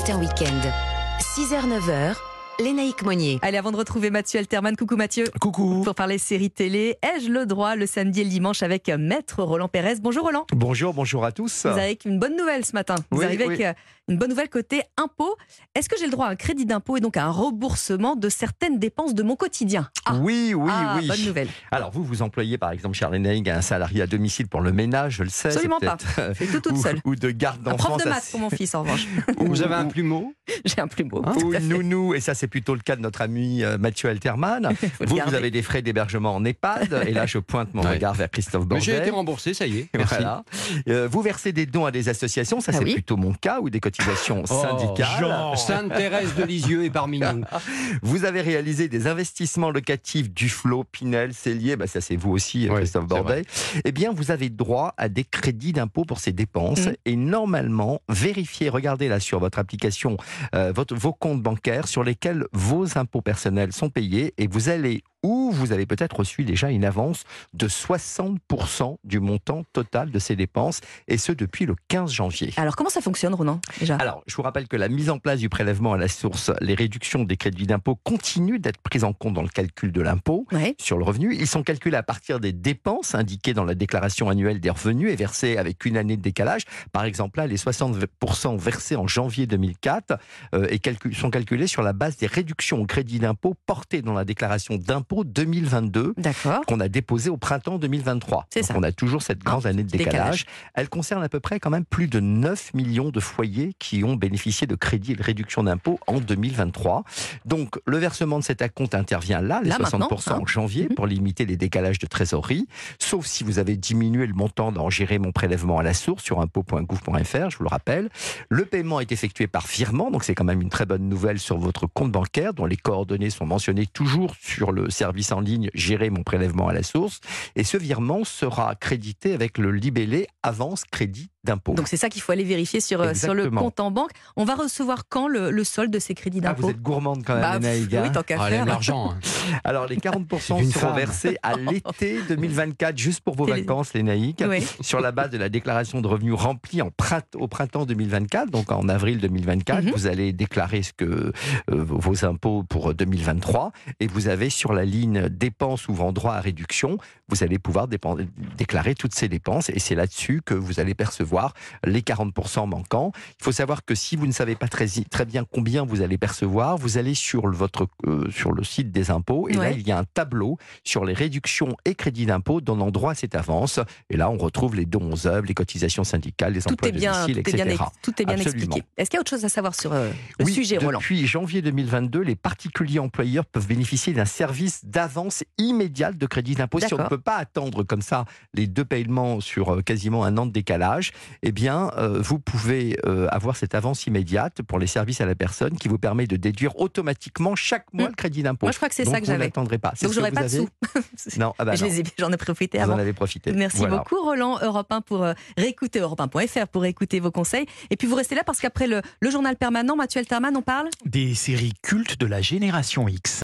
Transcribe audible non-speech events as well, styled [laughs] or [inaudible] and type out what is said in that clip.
Matin Week-end. 6h-9h, Lénaïque Monnier. Allez, avant de retrouver Mathieu Alterman, coucou Mathieu. Coucou. Pour parler série télé, ai-je le droit le samedi et le dimanche avec Maître Roland Pérez? Bonjour Roland. Bonjour, bonjour à tous. Vous avez une bonne nouvelle ce matin. Vous Oui, arrivez oui. avec euh, une bonne nouvelle côté impôt. Est-ce que j'ai le droit à un crédit d'impôt et donc à un remboursement de certaines dépenses de mon quotidien? Ah, Oui, oui, ah, oui. bonne nouvelle. Alors, vous, vous employez par exemple, Charles Naïg, un salarié à domicile pour le ménage, je le sais. Absolument pas. euh, tout toute ou, seule. ou de garde d'enfants. prof de maths pour mon fils en revanche. ou- Vous avez un plumeau? [laughs] J'ai un plumeau. Hein? tout ou nounou, et ça c'est plutôt le cas de notre ami euh, Mathieu Alterman. [laughs] Vous, vous avez des frais d'hébergement en EHPAD, [laughs] et là je pointe mon Ouais. regard vers Christophe Mais J'ai Bordet. été remboursé, ça y est. Merci. Voilà. Euh, vous versez des dons à des associations, ça Ah c'est oui. plutôt mon cas, ou des cotisations Oh, syndicales. [laughs] Sainte-Thérèse de Lisieux est parmi nous. Vous avez réalisé des investissements locatifs Duflo, Pinel, Cellier, bah ça c'est vous aussi, Oui, Christophe Bordet. Eh bien, vous avez droit à des crédits d'impôt pour ces dépenses. Mm. Et normalement, vérifiez, regardez là sur votre application euh, votre, vos comptes bancaires sur lesquels vos impôts personnels sont payés et vous allez ou vous avez peut-être reçu déjà une avance de 60% du montant total de ces dépenses, et ce depuis le 15 janvier. Alors comment ça fonctionne déjà? Alors, je vous rappelle que la mise en place du prélèvement à la source, les réductions des crédits d'impôt continuent d'être prises en compte dans le calcul de l'impôt Ouais. sur le revenu. Ils sont calculés à partir des dépenses indiquées dans la déclaration annuelle des revenus et versées avec une année de décalage. Par exemple, là, les 60% versés en janvier 2004 euh, et calcul- sont calculés sur la base des réductions au crédit d'impôt portées dans la déclaration d'impôt 2022 D'accord. qu'on a déposé au printemps 2023. C'est ça. on a toujours cette grande année de décalage. décalage. Elle concerne à peu près quand même plus de 9 millions de foyers qui ont bénéficié de crédits et de réductions d'impôts en 2023. Donc le versement de cet acompte intervient là, les Là, 60% maintenant, hein. en janvier, Mhm. pour limiter les décalages de trésorerie, sauf si vous avez diminué le montant dans Gérer mon prélèvement à la source sur impôt.gouv.fr, je vous le rappelle. Le paiement est effectué par virement, donc c'est quand même une très bonne nouvelle sur votre compte bancaire dont les coordonnées sont mentionnées toujours sur le service en ligne Gérer mon prélèvement à la source. Et ce virement sera crédité avec le libellé avance crédit d'impôt. Donc c'est ça qu'il faut aller vérifier sur, euh, sur le compte en banque. On va recevoir quand le, le solde de ces crédits Ah, d'impôt vous êtes gourmande quand même, Bah. Oui, tant qu'à Ah, faire. l'argent. hein. [laughs] Alors, les 40% [laughs] C'est une seront femme. versés à [laughs] l'été 2024, juste pour vos vacances, les naïcs, Oui. sur la base de la déclaration de revenus remplie en print- au printemps 2024, donc en avril 2024. Mhm. Vous allez déclarer ce que, euh, vos impôts pour 2023 et vous avez sur la ligne dépenses ouvrant droit à réduction, vous allez pouvoir déclarer toutes ces dépenses et c'est là-dessus que vous allez percevoir les 40% manquants. Il faut savoir que si vous ne savez pas très, très bien combien vous allez percevoir, vous allez sur le, votre, euh, sur le site des impôts et là, il y a un tableau sur les réductions et crédits d'impôt donnant droit à cette avance. Et là, on retrouve les dons aux œuvres, les cotisations syndicales, les Tout emplois bien, domicile, tout est bien, etc. tout est bien Absolument. expliqué. Est-ce qu'il y a autre chose à savoir sur euh, le Oui, sujet, Roland? Depuis janvier 2022, les particuliers employeurs peuvent bénéficier d'un service d'avance immédiate de crédit d'impôt. Si on ne peut pas attendre comme ça les deux paiements sur euh, quasiment un an de décalage, eh bien, euh, vous pouvez euh, avoir cette avance immédiate pour les services à la personne qui vous permet de déduire automatiquement chaque mois le crédit d'impôt. Moi, je crois que c'est ça que vous j'avais. n'attendrez pas. Donc j'aurais vous pas de sous. [laughs] Non, ah bah Je non. les ai- J'en ai profité Vous avant. en avez profité. Merci Voilà. beaucoup Roland, Europe 1 pour euh, réécouter europe1.fr pour écouter vos conseils. Et puis vous restez là parce qu'après le, le journal permanent, Mathieu Alterman, on parle? Des séries cultes de la génération X.